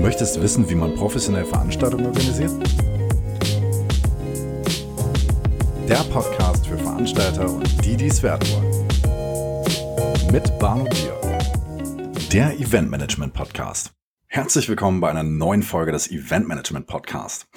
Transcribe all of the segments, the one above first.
möchtest wissen, wie man professionell Veranstaltungen organisiert? Der Podcast für Veranstalter und die, die es werden wollen. Mit Barno Bier. Der Event Management Podcast. Herzlich willkommen bei einer neuen Folge des Event Management Podcast.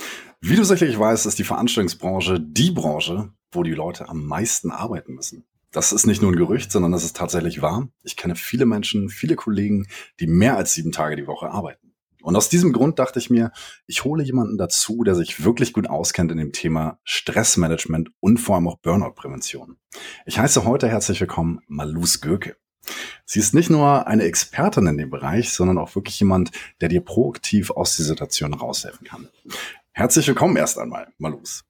Wie du sicherlich weißt, ist die Veranstaltungsbranche die Branche, wo die Leute am meisten arbeiten müssen. Das ist nicht nur ein Gerücht, sondern das ist tatsächlich wahr. Ich kenne viele Menschen, viele Kollegen, die mehr als sieben Tage die Woche arbeiten. Und aus diesem Grund dachte ich mir, ich hole jemanden dazu, der sich wirklich gut auskennt in dem Thema Stressmanagement und vor allem auch Burnout-Prävention. Ich heiße heute herzlich willkommen Malus Göke. Sie ist nicht nur eine Expertin in dem Bereich, sondern auch wirklich jemand, der dir proaktiv aus der Situation raushelfen kann. Herzlich willkommen erst einmal, Malus.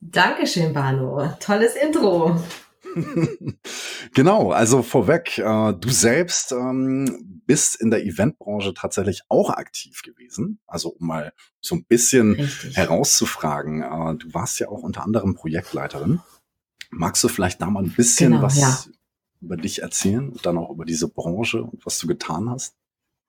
Dankeschön, Bano. Tolles Intro. genau, also vorweg, äh, du selbst ähm, bist in der Eventbranche tatsächlich auch aktiv gewesen. Also um mal so ein bisschen Richtig. herauszufragen, äh, du warst ja auch unter anderem Projektleiterin. Magst du vielleicht da mal ein bisschen genau, was ja. über dich erzählen und dann auch über diese Branche und was du getan hast?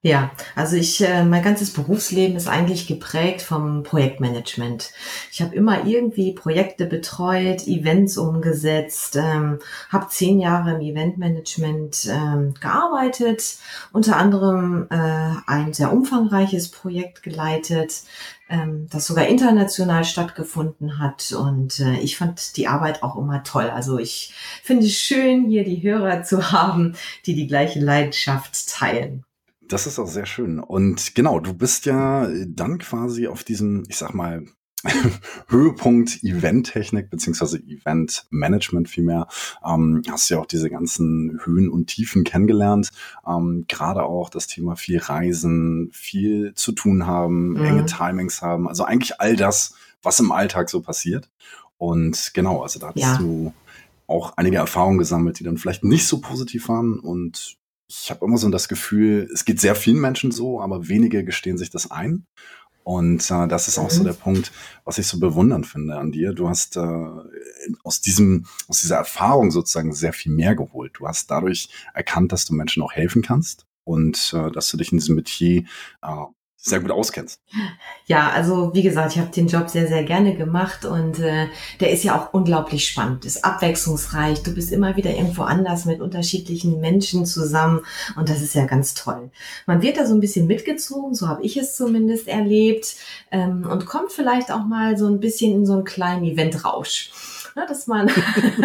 Ja, also ich, äh, mein ganzes Berufsleben ist eigentlich geprägt vom Projektmanagement. Ich habe immer irgendwie Projekte betreut, Events umgesetzt, ähm, habe zehn Jahre im Eventmanagement ähm, gearbeitet, unter anderem äh, ein sehr umfangreiches Projekt geleitet, ähm, das sogar international stattgefunden hat. Und äh, ich fand die Arbeit auch immer toll. Also ich finde es schön, hier die Hörer zu haben, die die gleiche Leidenschaft teilen. Das ist auch sehr schön. Und genau, du bist ja dann quasi auf diesem, ich sag mal, Höhepunkt Eventtechnik beziehungsweise Eventmanagement vielmehr. Ähm, hast ja auch diese ganzen Höhen und Tiefen kennengelernt. Ähm, Gerade auch das Thema viel Reisen, viel zu tun haben, mhm. enge Timings haben. Also eigentlich all das, was im Alltag so passiert. Und genau, also da hattest ja. du auch einige Erfahrungen gesammelt, die dann vielleicht nicht so positiv waren. Und ich habe immer so das Gefühl, es geht sehr vielen Menschen so, aber wenige gestehen sich das ein. Und äh, das ist auch so mhm. der Punkt, was ich so bewundernd finde an dir. Du hast äh, aus diesem, aus dieser Erfahrung sozusagen sehr viel mehr geholt. Du hast dadurch erkannt, dass du Menschen auch helfen kannst und äh, dass du dich in diesem Metier äh, sehr gut auskennst. Ja, also wie gesagt, ich habe den Job sehr, sehr gerne gemacht und äh, der ist ja auch unglaublich spannend, ist abwechslungsreich. Du bist immer wieder irgendwo anders mit unterschiedlichen Menschen zusammen und das ist ja ganz toll. Man wird da so ein bisschen mitgezogen, so habe ich es zumindest erlebt ähm, und kommt vielleicht auch mal so ein bisschen in so einen kleinen Eventrausch ne, dass man,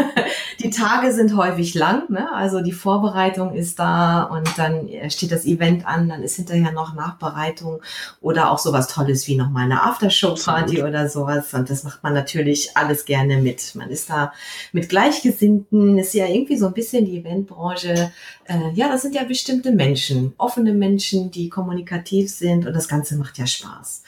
die Tage sind häufig lang, ne? also die Vorbereitung ist da und dann steht das Event an, dann ist hinterher noch Nachbereitung oder auch sowas Tolles wie nochmal eine Aftershow-Party oder sowas und das macht man natürlich alles gerne mit. Man ist da mit Gleichgesinnten, ist ja irgendwie so ein bisschen die Eventbranche, äh, ja, das sind ja bestimmte Menschen, offene Menschen, die kommunikativ sind und das Ganze macht ja Spaß.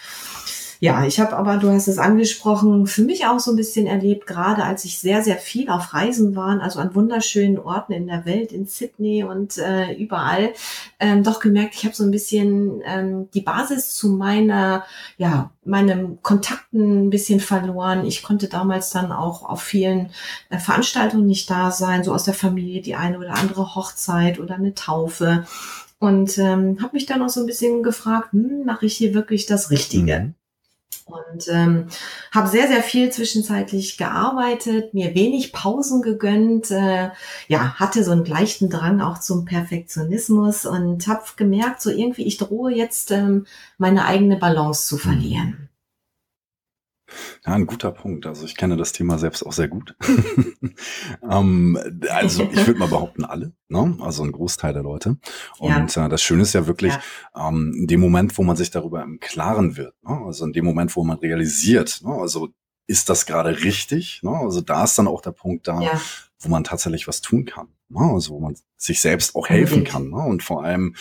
Ja, ich habe aber, du hast es angesprochen, für mich auch so ein bisschen erlebt, gerade als ich sehr, sehr viel auf Reisen war, also an wunderschönen Orten in der Welt, in Sydney und äh, überall, ähm, doch gemerkt, ich habe so ein bisschen ähm, die Basis zu meiner, ja, meinem Kontakten ein bisschen verloren. Ich konnte damals dann auch auf vielen äh, Veranstaltungen nicht da sein, so aus der Familie die eine oder andere Hochzeit oder eine Taufe. Und ähm, habe mich dann auch so ein bisschen gefragt, hm, mache ich hier wirklich das Richtige? Mhm. Und ähm, habe sehr, sehr viel zwischenzeitlich gearbeitet, mir wenig Pausen gegönnt, äh, ja, hatte so einen leichten Drang auch zum Perfektionismus und habe gemerkt, so irgendwie, ich drohe jetzt ähm, meine eigene Balance zu verlieren. Ja, ein guter Punkt. Also ich kenne das Thema selbst auch sehr gut. ähm, also ich würde mal behaupten, alle, ne? also ein Großteil der Leute. Und ja. äh, das Schöne ist ja wirklich, ja. Ähm, in dem Moment, wo man sich darüber im Klaren wird, ne? also in dem Moment, wo man realisiert, ne? also ist das gerade richtig? Ne? Also da ist dann auch der Punkt da, ja. wo man tatsächlich was tun kann. Ne? Also wo man sich selbst auch helfen kann. Ne? Und vor allem,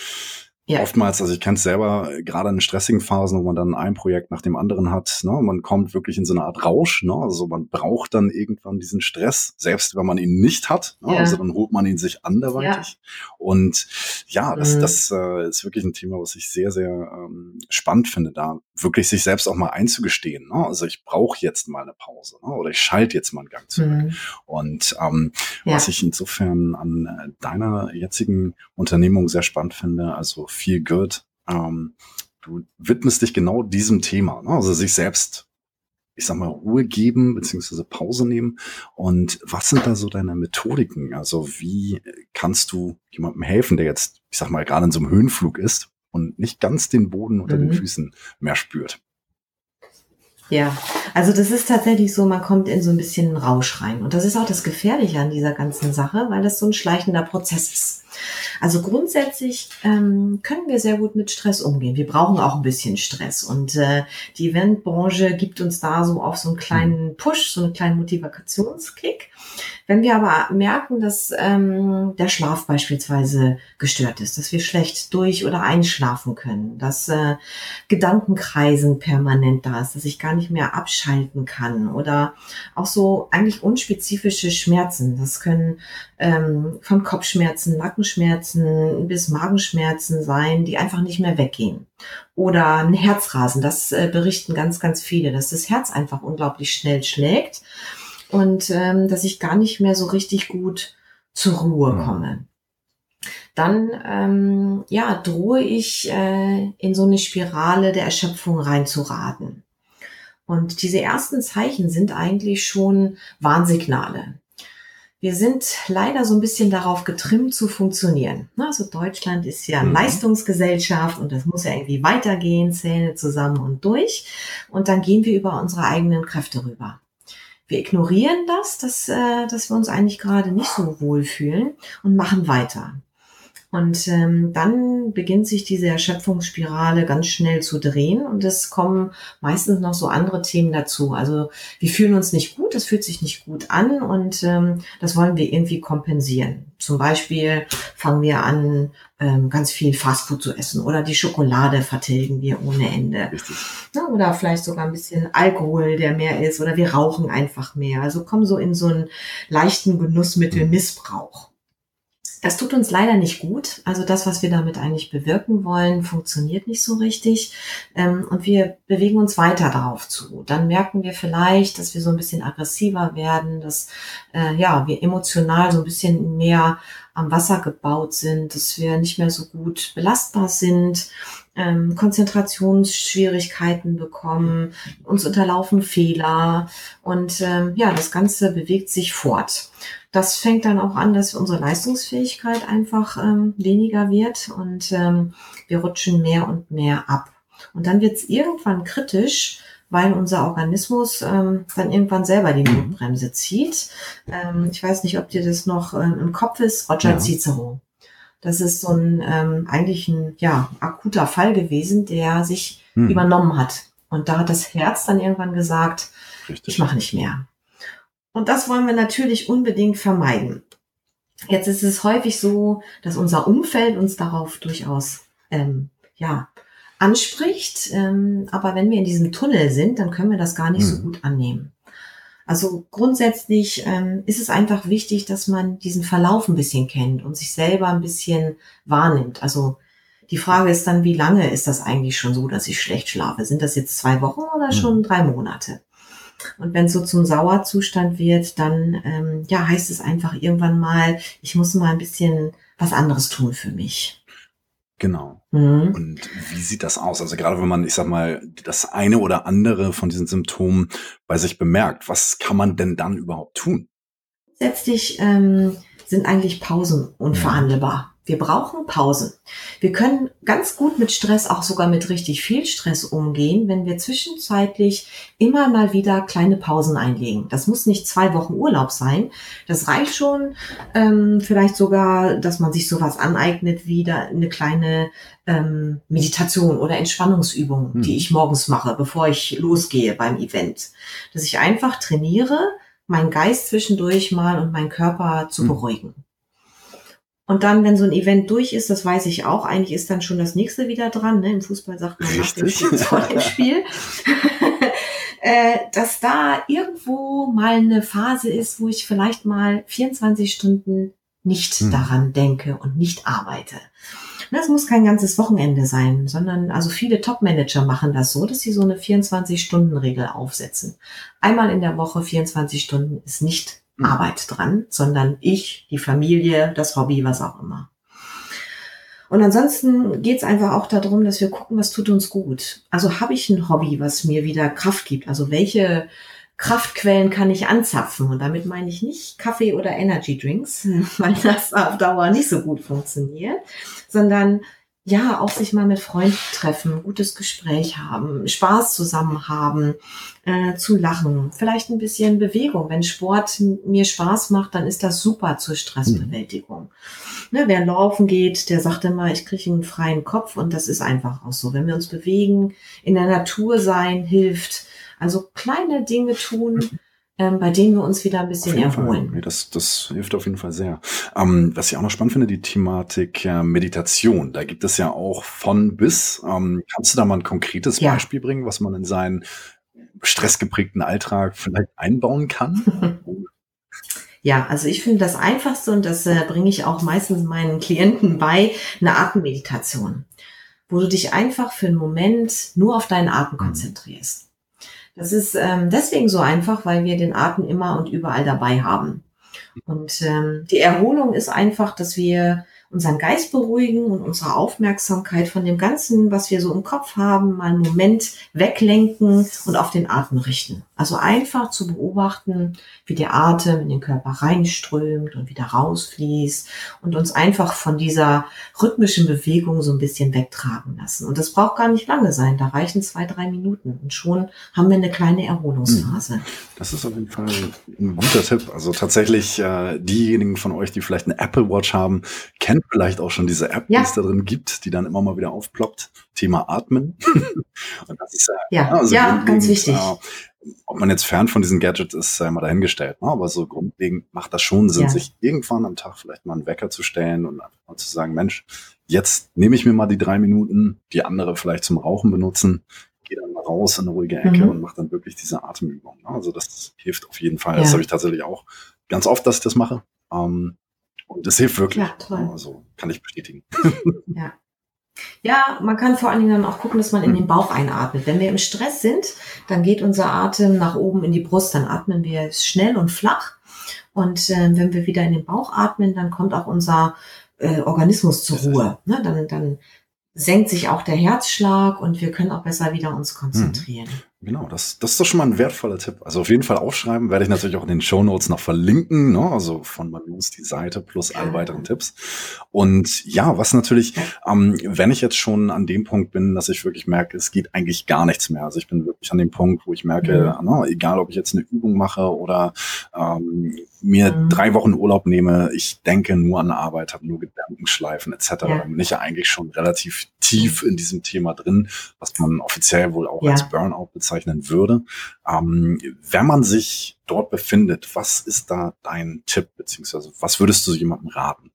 Ja. Oftmals, also ich kenne es selber, gerade in stressigen Phasen, wo man dann ein Projekt nach dem anderen hat, ne, man kommt wirklich in so eine Art Rausch, ne, also man braucht dann irgendwann diesen Stress, selbst wenn man ihn nicht hat, ne, ja. also dann holt man ihn sich anderweitig. Ja. Und ja, das, mhm. das äh, ist wirklich ein Thema, was ich sehr, sehr ähm, spannend finde, da wirklich sich selbst auch mal einzugestehen. Ne? Also ich brauche jetzt mal eine Pause ne? oder ich schalte jetzt mal einen Gang zurück. Mhm. Und ähm, ja. was ich insofern an äh, deiner jetzigen Unternehmung sehr spannend finde, also Feel Good. Ähm, du widmest dich genau diesem Thema, ne? also sich selbst, ich sag mal, Ruhe geben beziehungsweise Pause nehmen. Und was sind da so deine Methodiken? Also wie kannst du jemandem helfen, der jetzt, ich sag mal, gerade in so einem Höhenflug ist und nicht ganz den Boden unter mhm. den Füßen mehr spürt? Ja, also das ist tatsächlich so, man kommt in so ein bisschen Rausch rein. Und das ist auch das Gefährliche an dieser ganzen Sache, weil das so ein schleichender Prozess ist. Also grundsätzlich ähm, können wir sehr gut mit Stress umgehen. Wir brauchen auch ein bisschen Stress. Und äh, die Eventbranche gibt uns da so auf so einen kleinen Push, so einen kleinen Motivationskick. Wenn wir aber merken, dass ähm, der Schlaf beispielsweise gestört ist, dass wir schlecht durch oder einschlafen können, dass äh, Gedankenkreisen permanent da ist, dass ich gar nicht mehr abschalten kann oder auch so eigentlich unspezifische Schmerzen. Das können ähm, von Kopfschmerzen, Nackenschmerzen bis Magenschmerzen sein, die einfach nicht mehr weggehen. Oder ein Herzrasen, das äh, berichten ganz, ganz viele, dass das Herz einfach unglaublich schnell schlägt und ähm, dass ich gar nicht mehr so richtig gut zur Ruhe komme. Dann ähm, ja drohe ich äh, in so eine Spirale der Erschöpfung reinzuraten. Und diese ersten Zeichen sind eigentlich schon Warnsignale. Wir sind leider so ein bisschen darauf getrimmt zu funktionieren. Also Deutschland ist ja mhm. Leistungsgesellschaft und das muss ja irgendwie weitergehen, Zähne zusammen und durch. Und dann gehen wir über unsere eigenen Kräfte rüber wir ignorieren das, dass, äh, dass wir uns eigentlich gerade nicht so wohl fühlen und machen weiter. Und ähm, dann beginnt sich diese Erschöpfungsspirale ganz schnell zu drehen und es kommen meistens noch so andere Themen dazu. Also wir fühlen uns nicht gut, das fühlt sich nicht gut an und ähm, das wollen wir irgendwie kompensieren. Zum Beispiel fangen wir an, ähm, ganz viel Fastfood zu essen oder die Schokolade vertilgen wir ohne Ende. Ja, oder vielleicht sogar ein bisschen Alkohol, der mehr ist oder wir rauchen einfach mehr. Also kommen so in so einen leichten Genussmittelmissbrauch. Das tut uns leider nicht gut. Also das, was wir damit eigentlich bewirken wollen, funktioniert nicht so richtig. Ähm, und wir bewegen uns weiter darauf zu. Dann merken wir vielleicht, dass wir so ein bisschen aggressiver werden, dass äh, ja, wir emotional so ein bisschen mehr am Wasser gebaut sind, dass wir nicht mehr so gut belastbar sind, ähm, Konzentrationsschwierigkeiten bekommen, uns unterlaufen Fehler und ähm, ja, das Ganze bewegt sich fort das fängt dann auch an, dass unsere Leistungsfähigkeit einfach ähm, weniger wird und ähm, wir rutschen mehr und mehr ab. Und dann wird es irgendwann kritisch, weil unser Organismus ähm, dann irgendwann selber die mhm. Notbremse zieht. Ähm, ich weiß nicht, ob dir das noch ähm, im Kopf ist, Roger ja. Cicero. Das ist so ein ähm, eigentlich ein ja, akuter Fall gewesen, der sich mhm. übernommen hat. Und da hat das Herz dann irgendwann gesagt, Richtig. ich mache nicht mehr. Und das wollen wir natürlich unbedingt vermeiden. Jetzt ist es häufig so, dass unser Umfeld uns darauf durchaus ähm, ja anspricht, ähm, aber wenn wir in diesem Tunnel sind, dann können wir das gar nicht hm. so gut annehmen. Also grundsätzlich ähm, ist es einfach wichtig, dass man diesen Verlauf ein bisschen kennt und sich selber ein bisschen wahrnimmt. Also die Frage ist dann, wie lange ist das eigentlich schon so, dass ich schlecht schlafe? Sind das jetzt zwei Wochen oder hm. schon drei Monate? Und wenn es so zum Sauerzustand wird, dann ähm, ja heißt es einfach irgendwann mal, ich muss mal ein bisschen was anderes tun für mich. Genau. Mhm. Und wie sieht das aus? Also gerade wenn man, ich sag mal, das eine oder andere von diesen Symptomen bei sich bemerkt, was kann man denn dann überhaupt tun? Letztlich ähm, sind eigentlich Pausen unverhandelbar. Wir brauchen Pausen. Wir können ganz gut mit Stress, auch sogar mit richtig viel Stress umgehen, wenn wir zwischenzeitlich immer mal wieder kleine Pausen einlegen. Das muss nicht zwei Wochen Urlaub sein. Das reicht schon. Ähm, vielleicht sogar, dass man sich sowas aneignet wie da eine kleine ähm, Meditation oder Entspannungsübung, hm. die ich morgens mache, bevor ich losgehe beim Event. Dass ich einfach trainiere, meinen Geist zwischendurch mal und meinen Körper zu hm. beruhigen. Und dann, wenn so ein Event durch ist, das weiß ich auch, eigentlich ist dann schon das nächste wieder dran. Ne? Im Fußball sagt man nach dem Spiel vor dem Spiel. äh, dass da irgendwo mal eine Phase ist, wo ich vielleicht mal 24 Stunden nicht hm. daran denke und nicht arbeite. Das muss kein ganzes Wochenende sein, sondern also viele Top-Manager machen das so, dass sie so eine 24-Stunden-Regel aufsetzen. Einmal in der Woche 24 Stunden ist nicht hm. Arbeit dran, sondern ich, die Familie, das Hobby, was auch immer. Und ansonsten geht es einfach auch darum, dass wir gucken, was tut uns gut. Also habe ich ein Hobby, was mir wieder Kraft gibt? Also welche Kraftquellen kann ich anzapfen? Und damit meine ich nicht Kaffee oder Energy Drinks, weil das auf Dauer nicht so gut funktioniert, sondern ja, auch sich mal mit Freunden treffen, gutes Gespräch haben, Spaß zusammen haben, äh, zu lachen, vielleicht ein bisschen Bewegung. Wenn Sport mir Spaß macht, dann ist das super zur Stressbewältigung. Mhm. Ne, wer laufen geht, der sagt immer, ich kriege einen freien Kopf und das ist einfach auch so. Wenn wir uns bewegen, in der Natur sein, hilft. Also kleine Dinge tun, ähm, bei denen wir uns wieder ein bisschen erholen. Nee, das, das hilft auf jeden Fall sehr. Ähm, was ich auch noch spannend finde, die Thematik äh, Meditation. Da gibt es ja auch von bis. Ähm, kannst du da mal ein konkretes ja. Beispiel bringen, was man in seinen stressgeprägten Alltag vielleicht einbauen kann? Ja, also ich finde das Einfachste und das äh, bringe ich auch meistens meinen Klienten bei, eine Atemmeditation, wo du dich einfach für einen Moment nur auf deinen Atem mhm. konzentrierst. Das ist ähm, deswegen so einfach, weil wir den Atem immer und überall dabei haben. Und ähm, die Erholung ist einfach, dass wir unseren Geist beruhigen und unsere Aufmerksamkeit von dem Ganzen, was wir so im Kopf haben, mal einen Moment weglenken und auf den Atem richten. Also einfach zu beobachten, wie der Atem in den Körper reinströmt und wieder rausfließt und uns einfach von dieser rhythmischen Bewegung so ein bisschen wegtragen lassen. Und das braucht gar nicht lange sein. Da reichen zwei, drei Minuten und schon haben wir eine kleine Erholungsphase. Hm. Das ist auf jeden Fall ein guter Tipp. Also tatsächlich äh, diejenigen von euch, die vielleicht eine Apple Watch haben, kennen kennt vielleicht auch schon diese App, ja. die es da drin gibt, die dann immer mal wieder aufploppt. Thema Atmen. und das ist ja, also ja ganz wichtig. Äh, ob man jetzt fern von diesen Gadgets ist, sei mal dahingestellt. Ne? Aber so grundlegend macht das schon Sinn, ja. sich irgendwann am Tag vielleicht mal einen Wecker zu stellen und einfach mal zu sagen, Mensch, jetzt nehme ich mir mal die drei Minuten, die andere vielleicht zum Rauchen benutzen, gehe dann mal raus in eine ruhige Ecke mhm. und mache dann wirklich diese Atemübung. Ne? Also das hilft auf jeden Fall. Ja. Das habe ich tatsächlich auch ganz oft, dass ich das mache. Ähm, und das hilft wirklich. Ja, toll. Also kann ich bestätigen. ja. Ja, man kann vor allen Dingen dann auch gucken, dass man in den Bauch einatmet. Wenn wir im Stress sind, dann geht unser Atem nach oben in die Brust, dann atmen wir schnell und flach. Und äh, wenn wir wieder in den Bauch atmen, dann kommt auch unser äh, Organismus zur Ruhe. Ne? Dann, dann senkt sich auch der Herzschlag und wir können auch besser wieder uns konzentrieren. Mhm. Genau, das, das ist doch schon mal ein wertvoller Tipp. Also auf jeden Fall aufschreiben, werde ich natürlich auch in den Show Notes noch verlinken, ne? also von Manus die Seite plus alle weiteren Tipps. Und ja, was natürlich, ähm, wenn ich jetzt schon an dem Punkt bin, dass ich wirklich merke, es geht eigentlich gar nichts mehr. Also ich bin wirklich an dem Punkt, wo ich merke, mhm. ne, egal ob ich jetzt eine Übung mache oder ähm, mir mhm. drei Wochen Urlaub nehme, ich denke nur an Arbeit, habe nur Gedankenschleifen etc. Ja. Dann bin ich ja eigentlich schon relativ tief in diesem Thema drin, was man offiziell wohl auch ja. als Burnout bezeichnen würde. Ähm, wenn man sich dort befindet, was ist da dein Tipp, beziehungsweise was würdest du jemandem raten?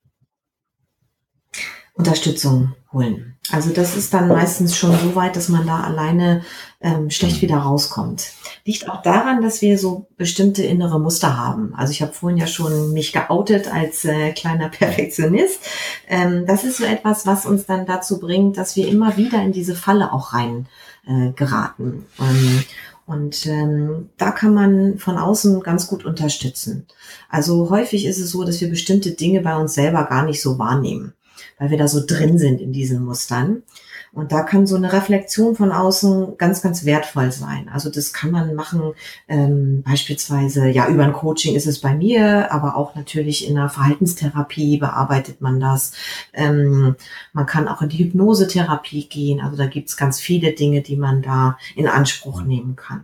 Unterstützung holen. Also das ist dann meistens schon so weit, dass man da alleine ähm, schlecht wieder rauskommt. Liegt auch daran, dass wir so bestimmte innere Muster haben. Also ich habe vorhin ja schon mich geoutet als äh, kleiner Perfektionist. Ähm, das ist so etwas, was uns dann dazu bringt, dass wir immer wieder in diese Falle auch rein äh, geraten. Ähm, und ähm, da kann man von außen ganz gut unterstützen. Also häufig ist es so, dass wir bestimmte Dinge bei uns selber gar nicht so wahrnehmen, weil wir da so drin sind in diesen Mustern. Und da kann so eine Reflexion von außen ganz, ganz wertvoll sein. Also das kann man machen, ähm, beispielsweise, ja, über ein Coaching ist es bei mir, aber auch natürlich in der Verhaltenstherapie bearbeitet man das. Ähm, man kann auch in die Hypnosetherapie gehen. Also da gibt's ganz viele Dinge, die man da in Anspruch nehmen kann.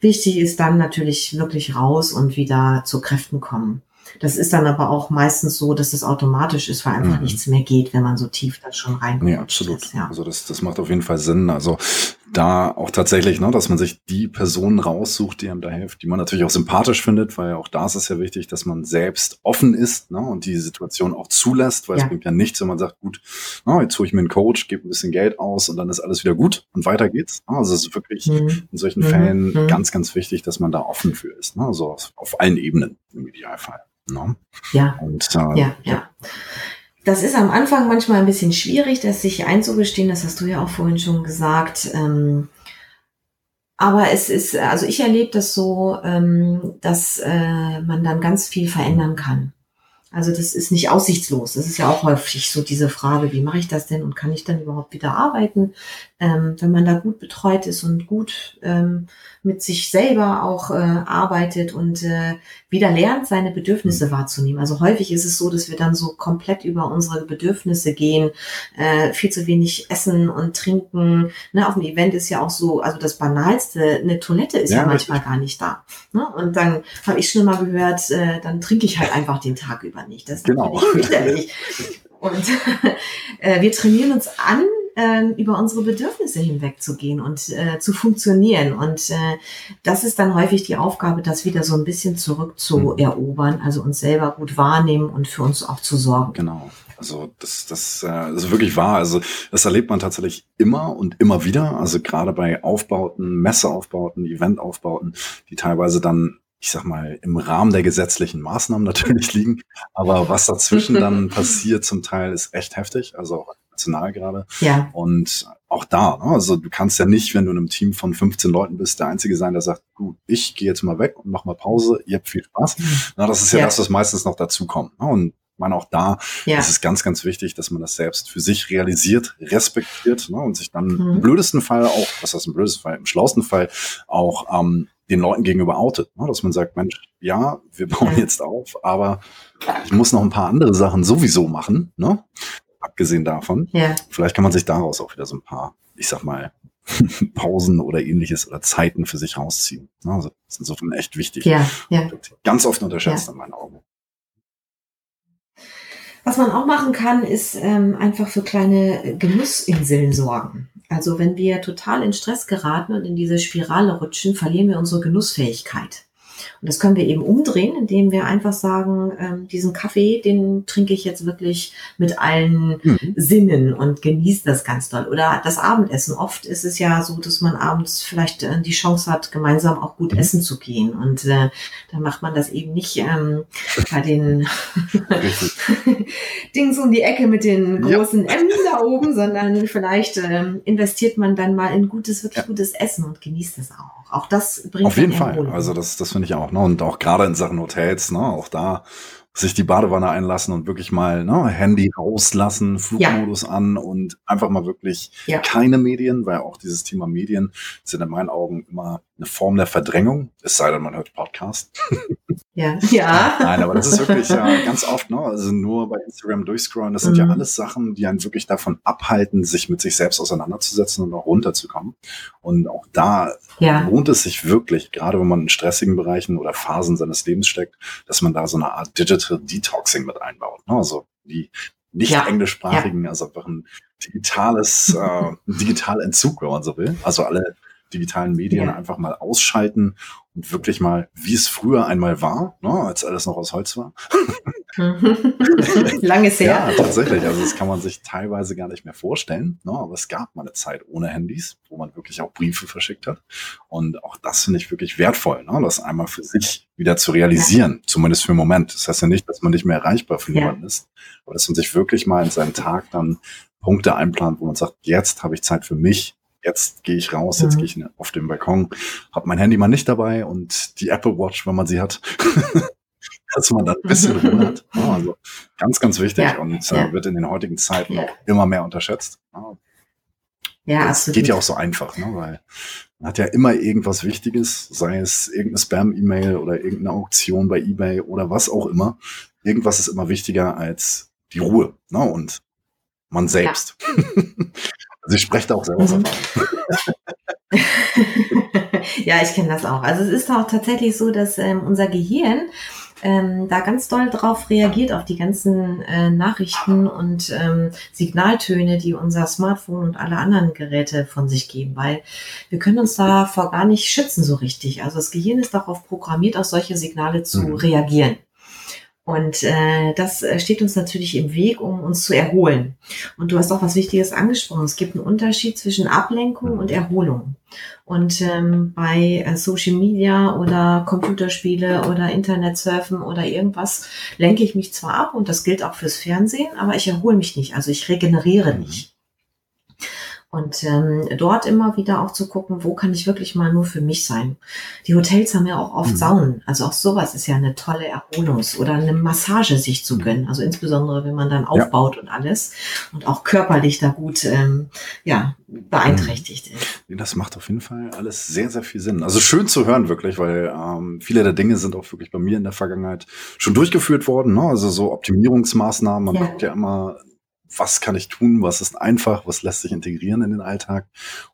Wichtig ist dann natürlich wirklich raus und wieder zu Kräften kommen. Das ist dann aber auch meistens so, dass es automatisch ist, weil einfach mhm. nichts mehr geht, wenn man so tief da schon reinkommt. Nee, absolut. Ist, ja. Also das, das macht auf jeden Fall Sinn. Also da auch tatsächlich, ne, dass man sich die Person raussucht, die einem da hilft, die man natürlich auch sympathisch findet, weil auch da ist es ja wichtig, dass man selbst offen ist ne, und die Situation auch zulässt, weil ja. es bringt ja nichts, wenn man sagt, gut, na, jetzt hole ich mir einen Coach, gebe ein bisschen Geld aus und dann ist alles wieder gut und weiter geht's. Also es ist wirklich mhm. in solchen mhm. Fällen mhm. ganz, ganz wichtig, dass man da offen für ist. Ne, also auf, auf allen Ebenen im Idealfall. Ne? Ja. Und, äh, ja, ja. Das ist am Anfang manchmal ein bisschen schwierig, das sich einzugestehen. Das hast du ja auch vorhin schon gesagt. Ähm, aber es ist, also ich erlebe das so, ähm, dass äh, man dann ganz viel verändern kann. Also das ist nicht aussichtslos. Das ist ja auch häufig so diese Frage, wie mache ich das denn und kann ich dann überhaupt wieder arbeiten? Ähm, wenn man da gut betreut ist und gut ähm, mit sich selber auch äh, arbeitet und äh, wieder lernt, seine Bedürfnisse mhm. wahrzunehmen. Also häufig ist es so, dass wir dann so komplett über unsere Bedürfnisse gehen, äh, viel zu wenig essen und trinken. Ne, auf dem Event ist ja auch so, also das Banalste, eine Toilette ist ja, ja manchmal gar nicht da. Ne? Und dann habe ich schon mal gehört, äh, dann trinke ich halt einfach den Tag über nicht. Das ist genau. widerlich. Und äh, wir trainieren uns an, äh, über unsere Bedürfnisse hinwegzugehen und äh, zu funktionieren. Und äh, das ist dann häufig die Aufgabe, das wieder so ein bisschen zurückzuerobern, also uns selber gut wahrnehmen und für uns auch zu sorgen. Genau. Also das, das, äh, das ist wirklich wahr. Also das erlebt man tatsächlich immer und immer wieder. Also gerade bei Aufbauten, Messeaufbauten, Eventaufbauten, die teilweise dann ich sag mal, im Rahmen der gesetzlichen Maßnahmen natürlich liegen. Aber was dazwischen dann passiert zum Teil ist echt heftig, also auch national gerade. Ja. Und auch da, ne? also du kannst ja nicht, wenn du in einem Team von 15 Leuten bist, der Einzige sein, der sagt, gut, ich gehe jetzt mal weg und mach mal Pause, ihr habt viel Spaß. Mhm. Na, das ist ja, ja, das, was meistens noch dazu kommt. Ne? Und man auch da ja. ist es ganz, ganz wichtig, dass man das selbst für sich realisiert, respektiert ne? und sich dann mhm. im blödesten Fall auch, was heißt im blödesten Fall, im schlausten Fall auch ähm, den Leuten gegenüber outet. Ne? Dass man sagt, Mensch, ja, wir bauen jetzt auf, aber ich muss noch ein paar andere Sachen sowieso machen, ne? abgesehen davon. Ja. Vielleicht kann man sich daraus auch wieder so ein paar, ich sag mal, Pausen oder ähnliches oder Zeiten für sich rausziehen. Ne? Also das ist insofern echt wichtig. Ja, ja. Ganz oft unterschätzt ja. in meinen Augen. Was man auch machen kann, ist ähm, einfach für kleine Genussinseln sorgen. Also wenn wir total in Stress geraten und in diese Spirale rutschen, verlieren wir unsere Genussfähigkeit. Und das können wir eben umdrehen, indem wir einfach sagen, ähm, diesen Kaffee, den trinke ich jetzt wirklich mit allen mhm. Sinnen und genieße das ganz doll. Oder das Abendessen. Oft ist es ja so, dass man abends vielleicht äh, die Chance hat, gemeinsam auch gut mhm. essen zu gehen. Und äh, dann macht man das eben nicht ähm, bei den Dings um die Ecke mit den großen ja. M da oben, sondern vielleicht ähm, investiert man dann mal in gutes, wirklich ja. gutes Essen und genießt es auch. Auch das bringt Auf jeden Fall. Also das, das finde ich auch. Ne? Und auch gerade in Sachen Hotels, ne? auch da sich die Badewanne einlassen und wirklich mal ne, Handy rauslassen, Flugmodus ja. an und einfach mal wirklich ja. keine Medien, weil auch dieses Thema Medien sind in meinen Augen immer eine Form der Verdrängung, es sei denn, man hört Podcast. Ja, ja. Nein, aber das ist wirklich ja ganz oft, ne? Also nur bei Instagram durchscrollen, das sind mhm. ja alles Sachen, die einen wirklich davon abhalten, sich mit sich selbst auseinanderzusetzen und auch runterzukommen. Und auch da ja. lohnt es sich wirklich, gerade wenn man in stressigen Bereichen oder Phasen seines Lebens steckt, dass man da so eine Art Digital Detoxing mit einbaut. Ne? Also die nicht ja. englischsprachigen, ja. also einfach ein digitales, äh, digital Entzug, wenn man so will. Also alle digitalen Medien ja. einfach mal ausschalten und wirklich mal, wie es früher einmal war, ne, als alles noch aus Holz war. Lange her. Ja, tatsächlich. Also das kann man sich teilweise gar nicht mehr vorstellen. Ne, aber es gab mal eine Zeit ohne Handys, wo man wirklich auch Briefe verschickt hat. Und auch das finde ich wirklich wertvoll, ne, das einmal für sich wieder zu realisieren, ja. zumindest für einen Moment. Das heißt ja nicht, dass man nicht mehr erreichbar für ja. jemanden ist, aber dass man sich wirklich mal in seinen Tag dann Punkte einplant, wo man sagt, jetzt habe ich Zeit für mich, jetzt gehe ich raus, jetzt mhm. gehe ich auf den Balkon, habe mein Handy mal nicht dabei und die Apple Watch, wenn man sie hat, dass man dann ein bisschen Ruhe hat. also ganz, ganz wichtig ja, und äh, ja. wird in den heutigen Zeiten auch immer mehr unterschätzt. Ja, das absolut. geht ja auch so einfach, ne? weil man hat ja immer irgendwas Wichtiges, sei es irgendeine Spam-E-Mail oder irgendeine Auktion bei eBay oder was auch immer. Irgendwas ist immer wichtiger als die Ruhe ne? und man selbst. Ja. Also ich spreche da auch selber mhm. ja, ich kenne das auch. Also es ist auch tatsächlich so, dass ähm, unser Gehirn ähm, da ganz doll drauf reagiert, auf die ganzen äh, Nachrichten und ähm, Signaltöne, die unser Smartphone und alle anderen Geräte von sich geben, weil wir können uns davor gar nicht schützen so richtig. Also das Gehirn ist darauf programmiert, auf solche Signale zu mhm. reagieren. Und äh, das äh, steht uns natürlich im Weg, um uns zu erholen. Und du hast auch was Wichtiges angesprochen. Es gibt einen Unterschied zwischen Ablenkung und Erholung. Und ähm, bei äh, Social Media oder Computerspiele oder Internetsurfen oder irgendwas lenke ich mich zwar ab und das gilt auch fürs Fernsehen, aber ich erhole mich nicht. Also ich regeneriere nicht. Und ähm, dort immer wieder auch zu gucken, wo kann ich wirklich mal nur für mich sein. Die Hotels haben ja auch oft mhm. Saunen. Also auch sowas ist ja eine tolle Erholungs- oder eine Massage sich zu gönnen. Also insbesondere, wenn man dann aufbaut ja. und alles und auch körperlich da gut ähm, ja, beeinträchtigt mhm. ist. Das macht auf jeden Fall alles sehr, sehr viel Sinn. Also schön zu hören wirklich, weil ähm, viele der Dinge sind auch wirklich bei mir in der Vergangenheit schon durchgeführt worden. Ne? Also so Optimierungsmaßnahmen. Man ja. guckt ja immer was kann ich tun, was ist einfach, was lässt sich integrieren in den Alltag.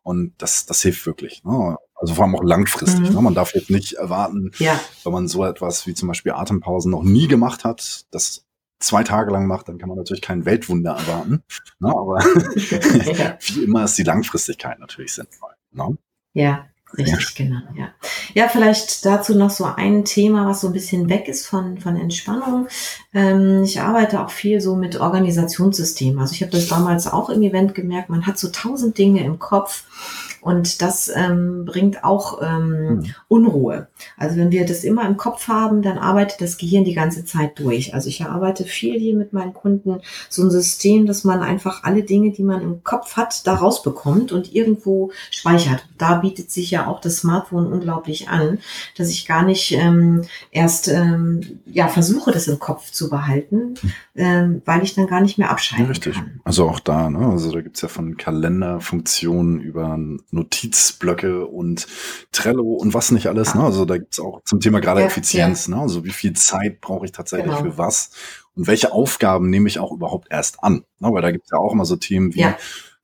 Und das, das hilft wirklich. Ne? Also vor allem auch langfristig. Mhm. Ne? Man darf jetzt nicht erwarten, ja. wenn man so etwas wie zum Beispiel Atempausen noch nie gemacht hat, das zwei Tage lang macht, dann kann man natürlich kein Weltwunder erwarten. Ne? Aber wie immer ist die Langfristigkeit natürlich sinnvoll. Ne? Ja, Richtig, ja. genau, ja. Ja, vielleicht dazu noch so ein Thema, was so ein bisschen weg ist von, von Entspannung. Ähm, ich arbeite auch viel so mit Organisationssystemen. Also ich habe das damals auch im Event gemerkt, man hat so tausend Dinge im Kopf und das ähm, bringt auch ähm, hm. Unruhe. Also wenn wir das immer im Kopf haben, dann arbeitet das Gehirn die ganze Zeit durch. Also ich arbeite viel hier mit meinen Kunden so ein System, dass man einfach alle Dinge, die man im Kopf hat, da rausbekommt und irgendwo speichert. Da bietet sich ja auch das Smartphone unglaublich an, dass ich gar nicht ähm, erst ähm, ja versuche, das im Kopf zu behalten, ähm, weil ich dann gar nicht mehr abschalten ja, richtig. kann. Also auch da, ne? Also da gibt's ja von Kalenderfunktionen über Notizblöcke und Trello und was nicht alles. Ne? Also da gibt's auch zum Thema gerade ja, Effizienz. Ja. Ne? Also wie viel Zeit brauche ich tatsächlich genau. für was und welche Aufgaben nehme ich auch überhaupt erst an? Ne? Weil da gibt's ja auch immer so Themen wie ja.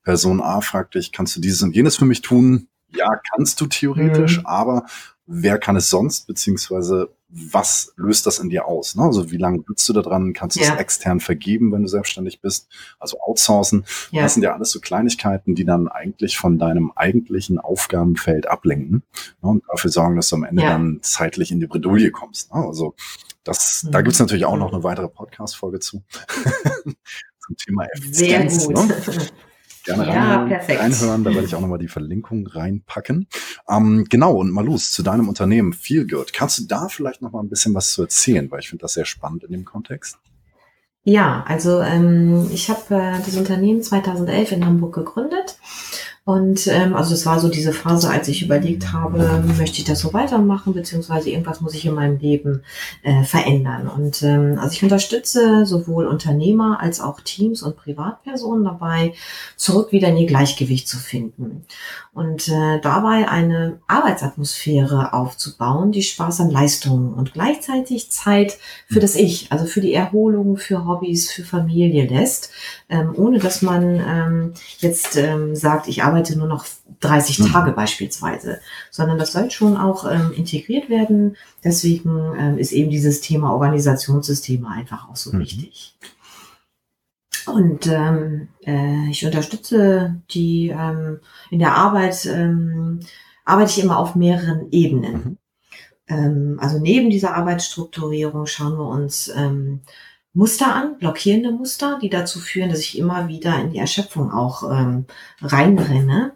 Person A fragt dich, kannst du dieses und jenes für mich tun? Ja, kannst du theoretisch, mhm. aber wer kann es sonst, beziehungsweise was löst das in dir aus? Ne? Also wie lange sitzt du da dran? Kannst du ja. es extern vergeben, wenn du selbstständig bist? Also outsourcen. Ja. Das sind ja alles so Kleinigkeiten, die dann eigentlich von deinem eigentlichen Aufgabenfeld ablenken ne? und dafür sorgen, dass du am Ende ja. dann zeitlich in die Bredouille kommst. Ne? Also das, mhm. da gibt's natürlich auch noch eine weitere Podcast-Folge zu. Zum Thema Effizienz. Sehr gut. Ne? gerne ja, rein, reinhören. Da werde ich auch nochmal die Verlinkung reinpacken. Ähm, genau, und mal los zu deinem Unternehmen Feelgood. Kannst du da vielleicht noch mal ein bisschen was zu erzählen? Weil ich finde das sehr spannend in dem Kontext. Ja, also ähm, ich habe äh, das Unternehmen 2011 in Hamburg gegründet und ähm, also es war so diese Phase, als ich überlegt habe, möchte ich das so weitermachen, beziehungsweise irgendwas muss ich in meinem Leben äh, verändern. Und ähm, also ich unterstütze sowohl Unternehmer als auch Teams und Privatpersonen dabei, zurück wieder in ihr Gleichgewicht zu finden. Und äh, dabei eine Arbeitsatmosphäre aufzubauen, die Spaß an Leistungen und gleichzeitig Zeit für das Ich, also für die Erholung, für Hobbys, für Familie lässt, ähm, ohne dass man ähm, jetzt ähm, sagt, ich arbeite nur noch 30 mhm. Tage beispielsweise, sondern das soll schon auch ähm, integriert werden. Deswegen ähm, ist eben dieses Thema Organisationssysteme einfach auch so mhm. wichtig. Und ähm, äh, ich unterstütze die ähm, in der Arbeit ähm, arbeite ich immer auf mehreren Ebenen. Mhm. Ähm, also neben dieser Arbeitsstrukturierung schauen wir uns ähm, Muster an, blockierende Muster, die dazu führen, dass ich immer wieder in die Erschöpfung auch ähm, reinrenne.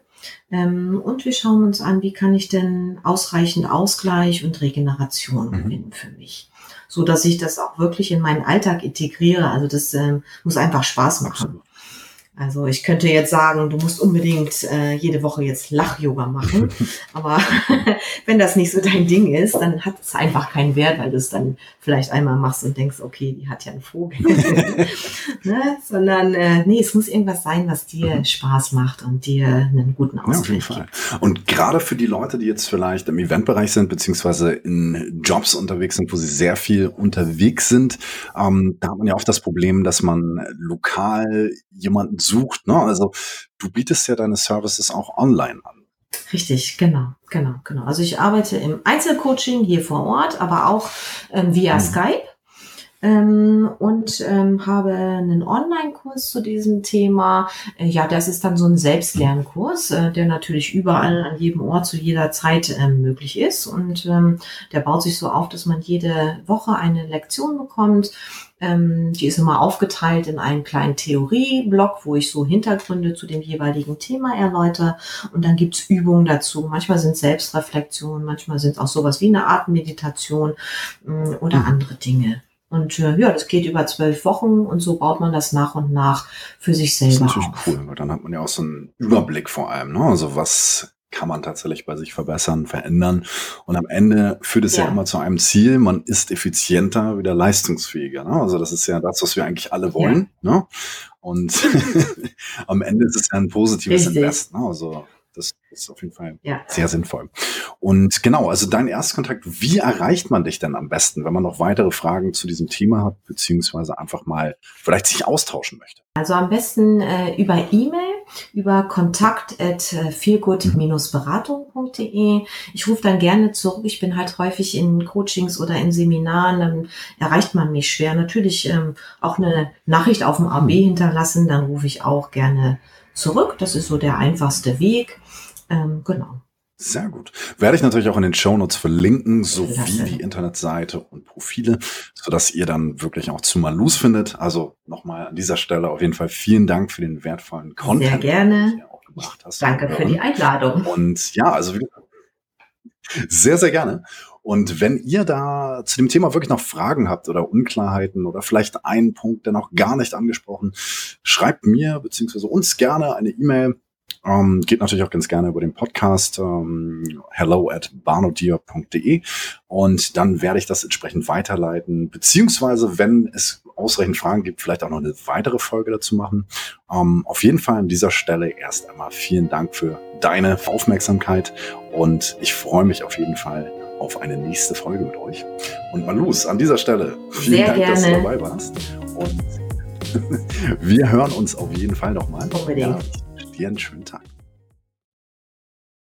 Ähm, und wir schauen uns an, wie kann ich denn ausreichend Ausgleich und Regeneration mhm. gewinnen für mich, so dass ich das auch wirklich in meinen Alltag integriere. Also das ähm, muss einfach Spaß machen. Absolut. Also ich könnte jetzt sagen, du musst unbedingt äh, jede Woche jetzt Lach-Yoga machen. Aber wenn das nicht so dein Ding ist, dann hat es einfach keinen Wert, weil du es dann vielleicht einmal machst und denkst, okay, die hat ja einen Vogel. ne? Sondern äh, nee, es muss irgendwas sein, was dir mhm. Spaß macht und dir einen guten Ausgleich ja, gibt. Und gerade für die Leute, die jetzt vielleicht im Eventbereich sind, beziehungsweise in Jobs unterwegs sind, wo sie sehr viel unterwegs sind, ähm, da hat man ja oft das Problem, dass man lokal jemanden sucht. Ne? Also du bietest ja deine Services auch online an. Richtig, genau, genau, genau. Also ich arbeite im Einzelcoaching hier vor Ort, aber auch ähm, via mhm. Skype ähm, und ähm, habe einen Online-Kurs zu diesem Thema. Äh, ja, das ist dann so ein Selbstlernkurs, äh, der natürlich überall an jedem Ort zu jeder Zeit ähm, möglich ist. Und ähm, der baut sich so auf, dass man jede Woche eine Lektion bekommt. Ähm, die ist immer aufgeteilt in einen kleinen Theorieblock, wo ich so Hintergründe zu dem jeweiligen Thema erläutere. Und dann gibt's Übungen dazu. Manchmal sind Selbstreflexionen, manchmal sind auch sowas wie eine Art Meditation äh, oder andere Dinge. Und äh, ja, das geht über zwölf Wochen und so baut man das nach und nach für sich selber. Das ist natürlich auf. cool, weil dann hat man ja auch so einen Überblick vor allem. Ne? Also was kann man tatsächlich bei sich verbessern, verändern. Und am Ende führt es ja, ja immer zu einem Ziel, man ist effizienter, wieder leistungsfähiger. Ne? Also das ist ja das, was wir eigentlich alle wollen. Ja. Ne? Und am Ende ist es ja ein positives. Invest. Ne? Also das ist auf jeden Fall ja. sehr sinnvoll. Und genau, also dein Erstkontakt, wie erreicht man dich denn am besten, wenn man noch weitere Fragen zu diesem Thema hat, beziehungsweise einfach mal vielleicht sich austauschen möchte? Also am besten äh, über E-Mail, über kontakt at äh, feelgood-beratung.de. Ich rufe dann gerne zurück. Ich bin halt häufig in Coachings oder in Seminaren, dann erreicht man mich schwer. Natürlich ähm, auch eine Nachricht auf dem AB hinterlassen, dann rufe ich auch gerne zurück. Das ist so der einfachste Weg. Ähm, genau. Sehr gut. Werde ich natürlich auch in den Shownotes verlinken, sowie die Internetseite und Profile, sodass ihr dann wirklich auch zu Malus findet. Also nochmal an dieser Stelle auf jeden Fall vielen Dank für den wertvollen Content. Sehr gerne. Danke für die Einladung. Und ja, also sehr, sehr gerne. Und wenn ihr da zu dem Thema wirklich noch Fragen habt oder Unklarheiten oder vielleicht einen Punkt, der noch gar nicht angesprochen, schreibt mir beziehungsweise uns gerne eine E-Mail. Ähm, geht natürlich auch ganz gerne über den Podcast ähm, hello at barnodier.de und dann werde ich das entsprechend weiterleiten, beziehungsweise wenn es ausreichend Fragen gibt, vielleicht auch noch eine weitere Folge dazu machen. Ähm, auf jeden Fall an dieser Stelle erst einmal vielen Dank für deine Aufmerksamkeit. Und ich freue mich auf jeden Fall auf eine nächste Folge mit euch. Und Malus, an dieser Stelle vielen Sehr Dank, gerne. dass du dabei warst. Und wir hören uns auf jeden Fall nochmal. Unbedingt. Ja, dir einen schönen Tag.